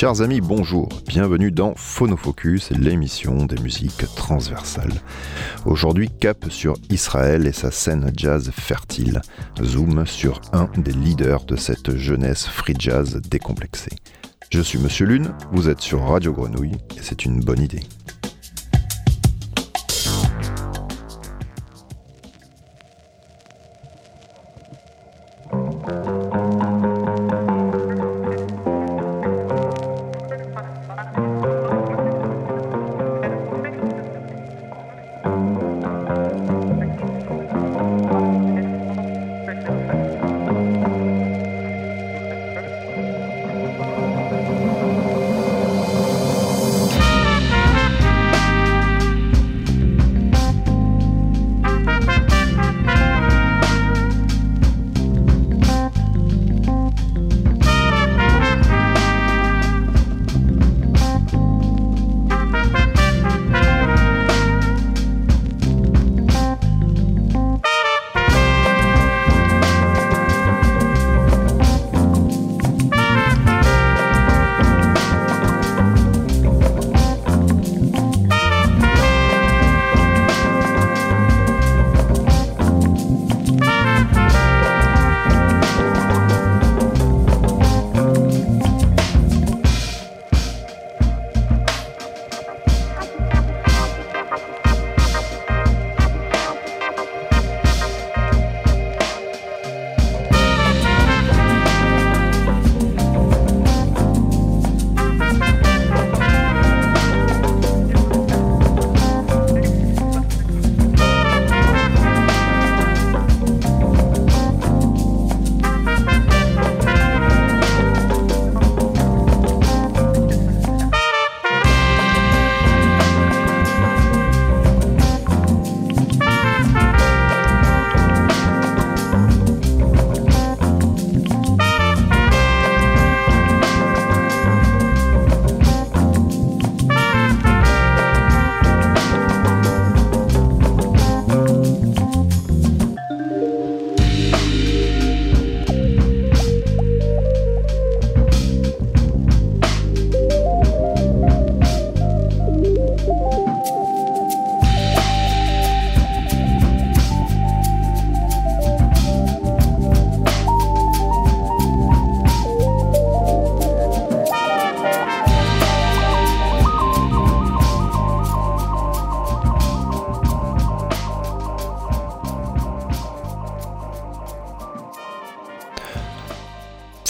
Chers amis, bonjour, bienvenue dans Phonofocus, l'émission des musiques transversales. Aujourd'hui, cap sur Israël et sa scène jazz fertile. Zoom sur un des leaders de cette jeunesse free jazz décomplexée. Je suis Monsieur Lune, vous êtes sur Radio Grenouille et c'est une bonne idée.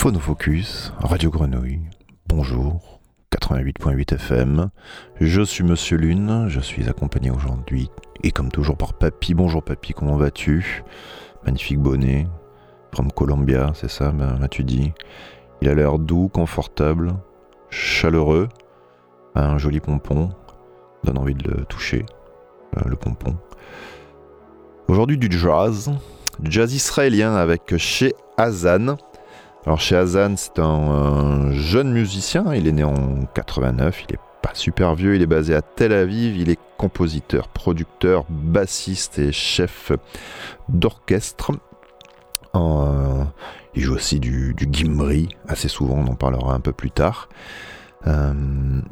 Phonofocus, Radio Grenouille, bonjour, 88.8 FM. Je suis Monsieur Lune, je suis accompagné aujourd'hui, et comme toujours par Papy. Bonjour Papy, comment vas-tu? Magnifique bonnet, from Columbia, c'est ça, m'as-tu dit? Il a l'air doux, confortable, chaleureux, un joli pompon, donne envie de le toucher, euh, le pompon. Aujourd'hui du jazz, du jazz israélien avec chez Hazan. Alors chez Hazan, c'est un, jeune musicien, il est né en 89, il est pas super vieux, il est basé à Tel Aviv, il est compositeur, producteur, bassiste et chef d'orchestre. Euh, il joue aussi du, du, gimri, assez souvent, on en parlera un peu plus tard. Euh,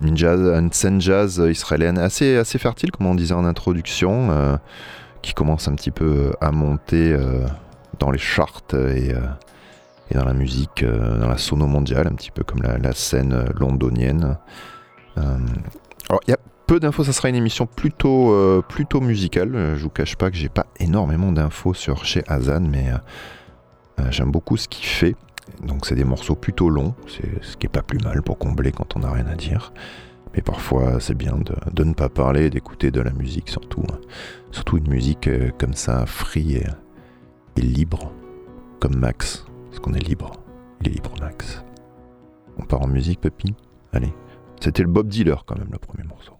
une, jazz, une, scène jazz israélienne assez, assez fertile, comme on disait en introduction, euh, qui commence un petit peu à monter dans les charts et et dans la musique, euh, dans la sono mondiale, un petit peu comme la, scène londonienne. Euh, alors, il y a peu d'infos, ça sera une émission plutôt, euh, plutôt musicale. Je vous cache pas que j'ai pas énormément d'infos sur chez Hazan, mais j'aime beaucoup ce qu'il fait. Donc c'est des morceaux plutôt longs, ce qui est pas plus mal pour combler quand on n'a rien à dire. Mais parfois c'est bien de, ne pas parler, d'écouter de la musique surtout. Hein. Surtout une musique comme ça, free et libre, comme Max qu'on est libre. Il est libre max. On part en musique, Papy Allez. C'était le Bob Dealer quand même, le premier morceau.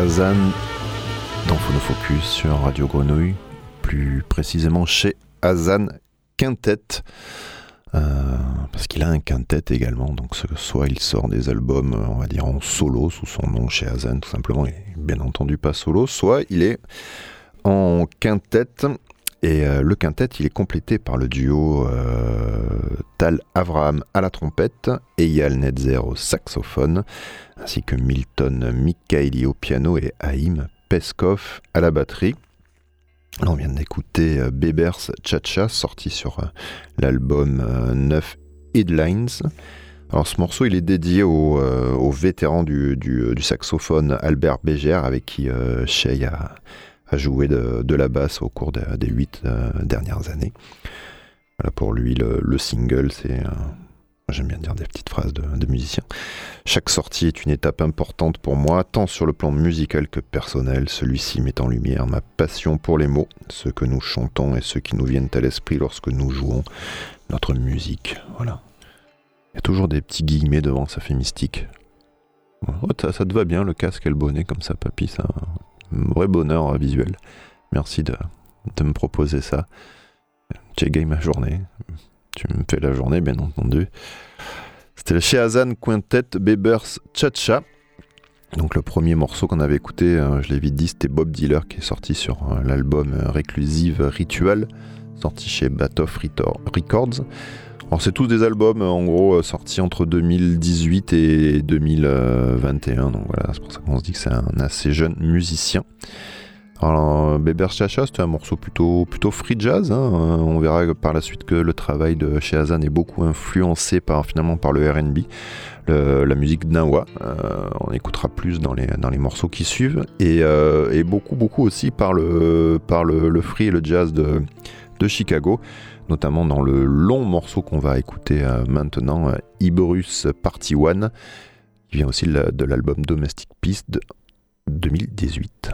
Hazan dans Phonofocus sur Radio Grenouille, plus précisément chez Hazan Quintet. Euh, parce qu'il a un quintet également, donc soit il sort des albums, on va dire en solo, sous son nom chez Hazan, tout simplement, et bien entendu pas solo, soit il est en quintet, et euh, le quintet, il est complété par le duo euh, Tal Avraham à la trompette, Eyal Netzer au saxophone, ainsi que Milton Mikhaili au piano et Haïm Peskov à la batterie. on vient d'écouter euh, Bebers Chacha, sorti sur l'album 9 Headlines. Alors ce morceau, il est dédié au, vétéran du, saxophone Albert Béger, avec qui Shea a a joué de, la basse au cours des huit euh, dernières années. Voilà pour lui le, single, c'est euh, J'aime bien dire des petites phrases de, de, musicien. Chaque sortie est une étape importante pour moi, tant sur le plan musical que personnel. Celui-ci met en lumière ma passion pour les mots, ce que nous chantons et ceux qui nous viennent à l'esprit lorsque nous jouons notre musique. Voilà. Il y a toujours des petits guillemets devant, ça fait mystique. Oh, ça, ça, te va bien le casque et le bonnet comme ça, papy, ça vrai bonheur visuel. Merci de, me proposer ça. Tu ma journée. Tu me fais la journée, bien entendu. C'était le Hazan Quintet Bebers Cha-Cha. Donc le premier morceau qu'on avait écouté, euh, je l'ai vite dit, c'était Bob Dealer qui est sorti sur euh, l'album euh, Réclusive Ritual, sorti chez Batoff Records. Alors c'est tous des albums en gros sortis entre 2018 et 2021, donc voilà, c'est pour ça qu'on se dit que c'est un assez jeune musicien. Alors Beber Chacha, c'était un morceau plutôt, free jazz. Hein. On verra par la suite que le travail de chez Hazan est beaucoup influencé par, finalement par le RB, la musique d'Nawa. Euh, on écoutera plus dans les, morceaux qui suivent. Et, euh, beaucoup, beaucoup aussi par le, free et le jazz de Chicago notamment dans le long morceau qu'on va écouter euh, maintenant, euh, Iborus Party One, qui vient aussi de l'album Domestic Peace de 2018.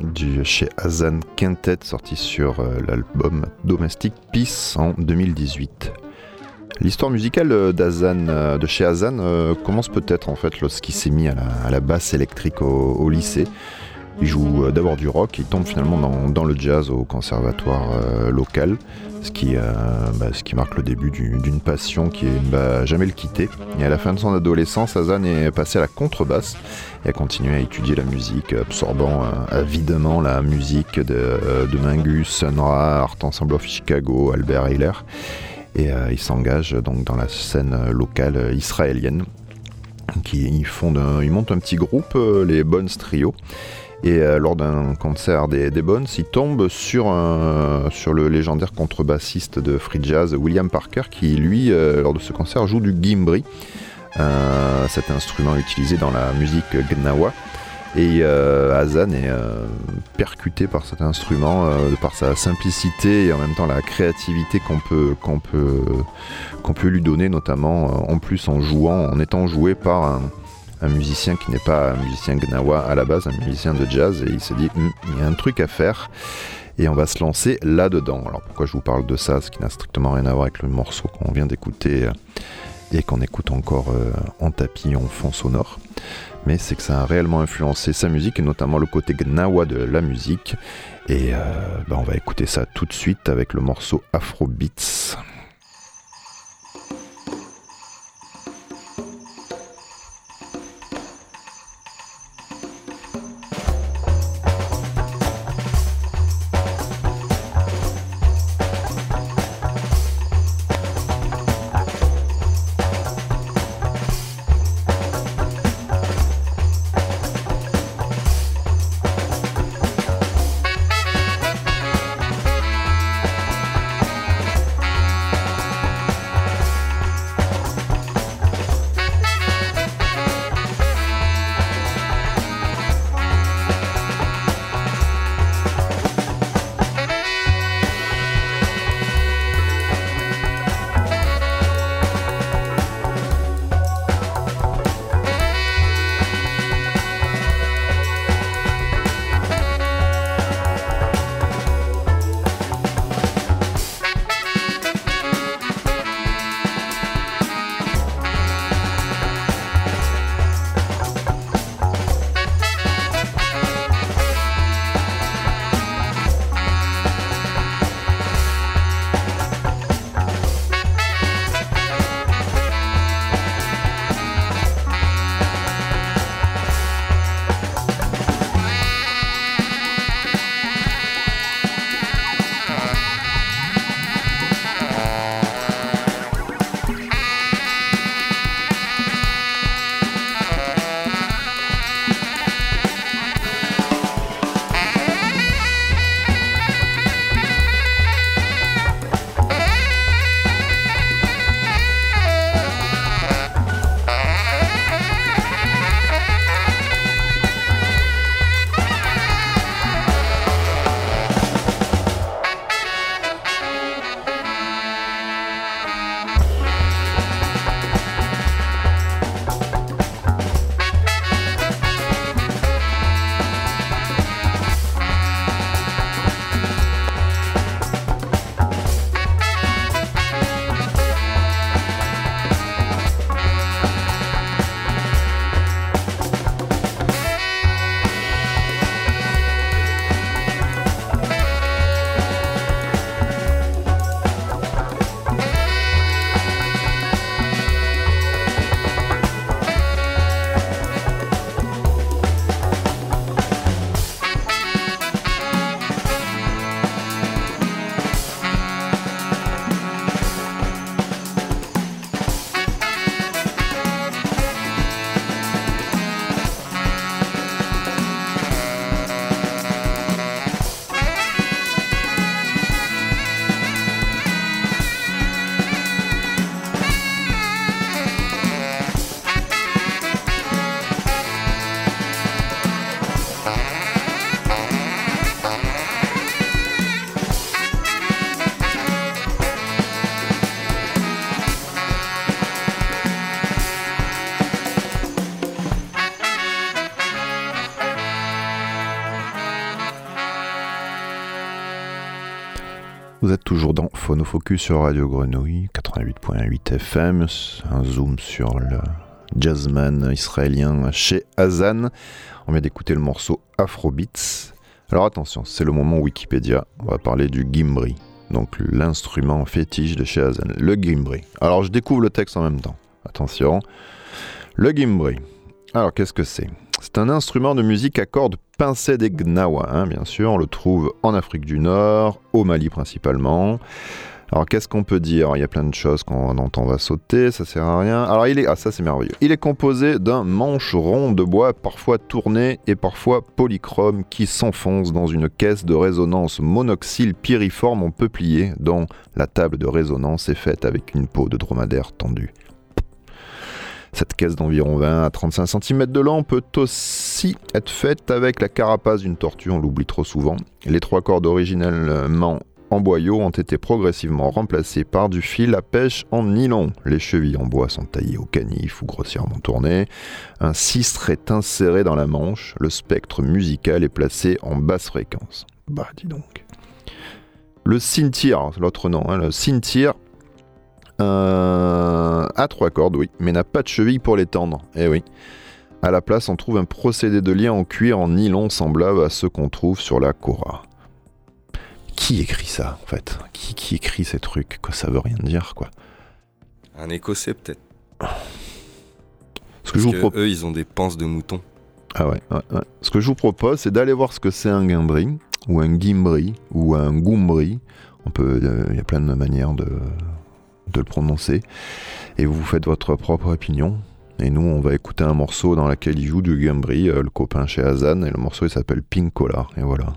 Du, chez Azan Quintet sorti sur euh, l'album Domestic Peace en 2018. L'histoire musicale d'Azan, euh, de chez Azan commence peut-être en fait lorsqu'il s'est mis à la, basse électrique au lycée. Il joue euh, d'abord du rock, il tombe finalement dans, le jazz au conservatoire euh, local, ce qui, euh, bah, ce qui marque le début d'une passion qui ne va jamais le quitter. Et à la fin de son adolescence, Azan est passé à la contrebasse et a continué à étudier la musique, absorbant avidement la musique de, Mingus, Sun Ra, Art Ensemble of Chicago, Albert Ayler. Et il s'engage donc dans la scène locale israélienne. Qui, ils, montent un petit groupe, les Bones Trio, et euh, lors d'un concert des, des Bones, il tombe sur, sur le légendaire contrebassiste de free jazz William Parker qui, lui, euh, lors de ce concert, joue du gimbri, euh, cet instrument utilisé dans la musique gnawa. Et Hazan est percuté par cet instrument, par sa simplicité et en même temps la créativité qu'on peut, qu'on peut, qu'on peut lui donner, notamment en plus en jouant, en étant joué par un, un musicien qui n'est pas un musicien gnawa à la base, un musicien de jazz, et il s'est dit, hum, il y a un truc à faire, et on va se lancer là-dedans. Alors pourquoi je vous parle de ça, ce qui n'a strictement rien à voir avec le morceau qu'on vient d'écouter euh, et qu'on écoute encore euh, en tapis, en fond sonore, mais c'est que ça a réellement influencé sa musique, et notamment le côté gnawa de la musique, et euh, bah, on va écouter ça tout de suite avec le morceau Afro Beats. Vous êtes toujours dans Phonofocus sur Radio Grenouille 88.8 FM, un zoom sur le jazzman israélien chez Hazan. On vient d'écouter le morceau Afrobeats. Alors attention, c'est le moment Wikipédia, on va parler du gimbri, donc l'instrument fétiche de chez Hazan, le gimbri. Alors je découvre le texte en même temps, attention. Le gimbri. Alors qu'est-ce que c'est? C'est un instrument de musique à cordes pincées des Gnawa, hein, bien sûr. On le trouve en Afrique du Nord, au Mali principalement. Alors qu'est-ce qu'on peut dire? Il y a plein de choses qu'on entend va sauter, ça sert à rien. Alors il est ah ça c'est merveilleux. Il est composé d'un manche rond de bois parfois tourné et parfois polychrome qui s'enfonce dans une caisse de résonance monoxyle piriforme en peuplier dont la table de résonance est faite avec une peau de dromadaire tendue. Cette caisse d'environ 20 à 35 cm de long peut aussi être faite avec la carapace d'une tortue, on l'oublie trop souvent. Les trois cordes originellement en boyau ont été progressivement remplacées par du fil à pêche en nylon. Les chevilles en bois sont taillées au canif ou grossièrement tournées. Un cistre est inséré dans la manche. Le spectre musical est placé en basse fréquence. Bah, dis donc. Le cimetière, l'autre nom, hein, le cimetière euh, à trois cordes, oui, mais n'a pas de cheville pour les tendre. Eh oui. À la place, on trouve un procédé de lien en cuir en nylon semblable à ceux qu'on trouve sur la Cora. Qui écrit ça, en fait? Qui, qui écrit ces trucs? Quoi, ça veut rien dire, quoi. Un écossais, peut-être. Ce que je vous propose. Eux, ils ont des panses de mouton. Ah ouais, ouais, ouais. Ce que je vous propose, c'est d'aller voir ce que c'est un gimbri, ou un gimbri, ou un goumbri. On peut, euh, il y a plein de manières de, de le prononcer. Et vous faites votre propre opinion. Et nous, on va écouter un morceau dans lequel il joue du Gambri, euh, le copain chez Hazan, et le morceau il s'appelle Pink Cola. Et voilà.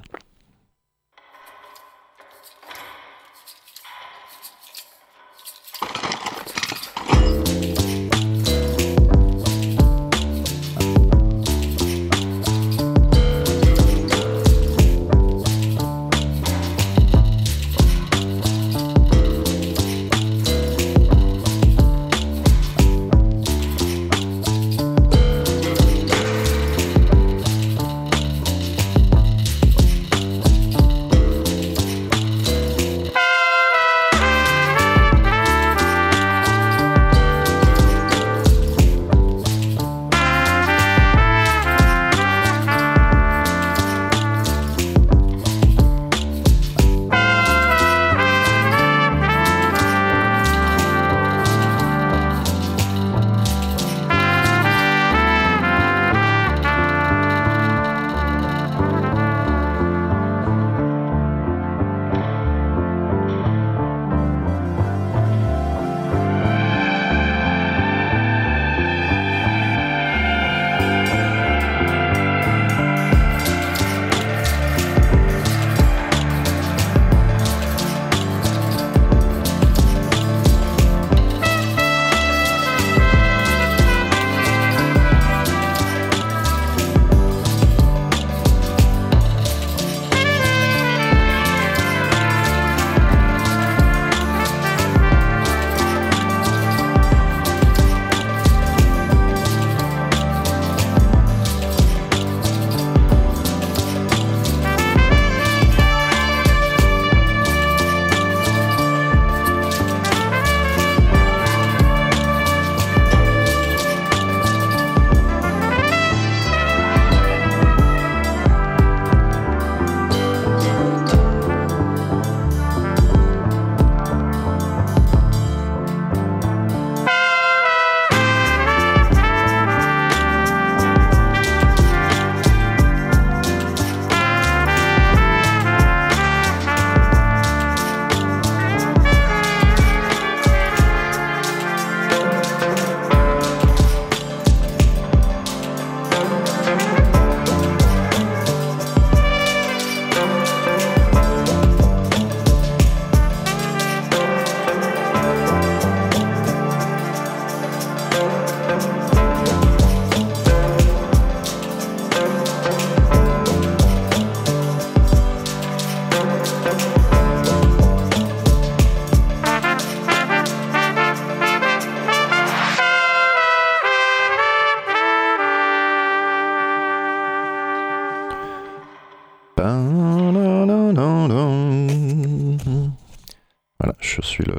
Je suis le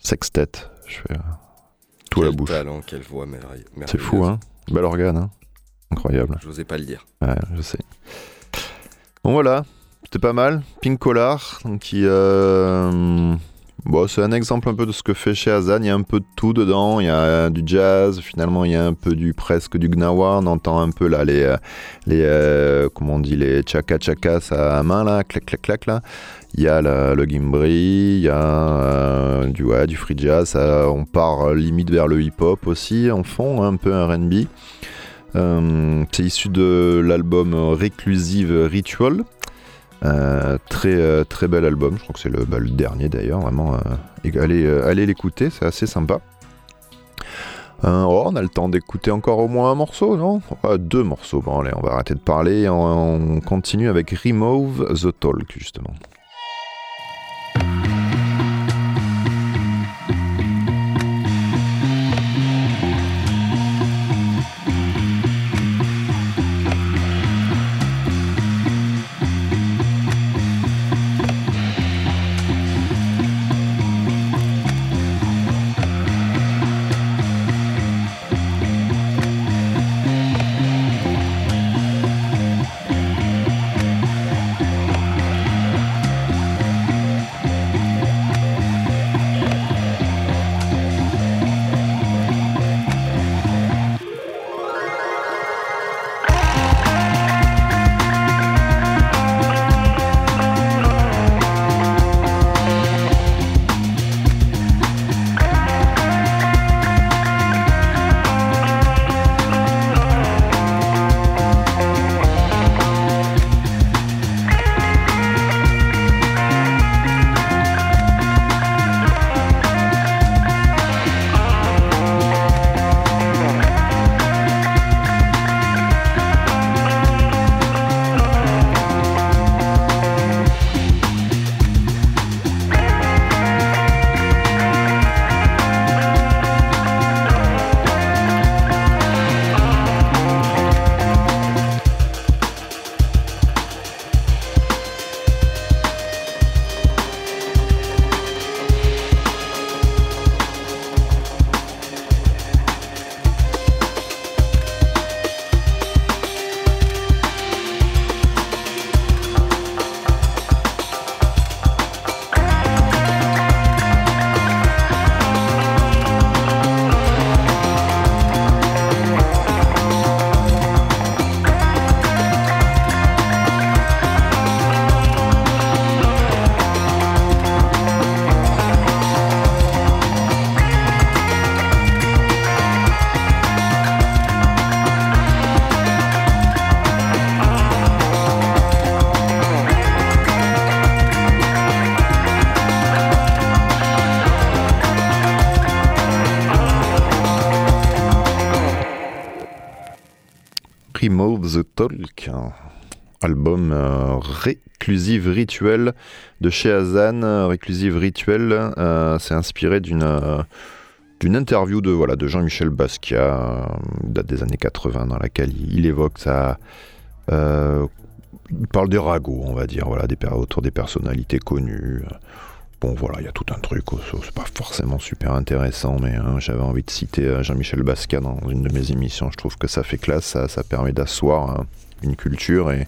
sextet. Je fais euh, tout à la Quel bouche. talent, quelle voix merveille- merveilleuse. C'est fou, hein Bel organe, hein Incroyable. J'osais pas le dire. Ouais, je sais. Bon voilà, c'était pas mal. Pink Collar, donc qui, euh, bon, c'est un exemple un peu de ce que fait chez Azan. Il y a un peu de tout dedans. Il y a du jazz. Finalement, il y a un peu du presque du gnawa. On entend un peu là les, euh, les, euh, comment on dit les chaka chakas à main là, clac clac clac là. Il y a le gimbri, il y a euh, du ouais, du free jazz. on part limite vers le hip hop aussi en fond, hein, un peu R&B. Euh, c'est issu de l'album Reclusive Ritual. Euh, très, euh, très bel album, je crois que c'est le, bah, dernier d'ailleurs, vraiment. euh, allez l'écouter, c'est assez sympa. Oh, on a le temps d'écouter encore au moins un morceau, non? Deux morceaux, bon allez, on va arrêter de parler, et on, on continue avec Remove the Talk justement. Remove the Talk, album euh, Réclusive Rituel de chez Azan. Réclusive Rituel, euh, c'est inspiré d'une euh, d'une interview de, voilà, de Jean-Michel Basquiat, euh, date des années 80, dans laquelle il, évoque euh, il parle des ragots, on va dire, voilà, autour des personnalités connues. Bon, voilà, il y a tout un truc, oh, c'est pas forcément super intéressant, mais hein, j'avais envie de citer euh, Jean-Michel Basquiat dans une de mes émissions. Je trouve que ça fait classe, ça, ça permet d'asseoir hein, une culture et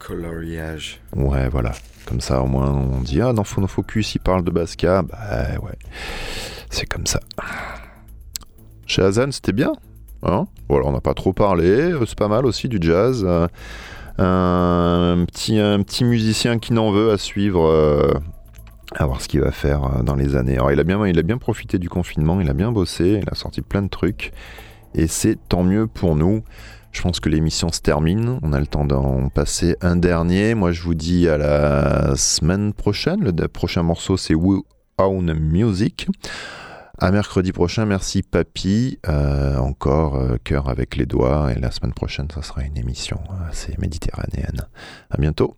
Coloriage. ouais, voilà. Comme ça, au moins, on dit ah dans Phono Focus, il parle de Basquiat. Bah ouais, c'est comme ça. Chez Hazan, c'était bien. Hein? Voilà, on n'a pas trop parlé. euh, C'est pas mal aussi du jazz. euh, un, petit, un petit musicien qui n'en veut à suivre. euh, à voir ce qu'il va faire euh, dans les années. Alors, il a, bien, il a bien profité du confinement, il a bien bossé, il a sorti plein de trucs. Et c'est tant mieux pour nous. Je pense que l'émission se termine. On a le temps d'en passer un dernier. Moi, je vous dis à la semaine prochaine. Le prochain morceau, c'est We Own Music. À mercredi prochain. Merci, Papy. Euh, encore euh, cœur avec les doigts. Et la semaine prochaine, ça sera une émission assez méditerranéenne. À bientôt.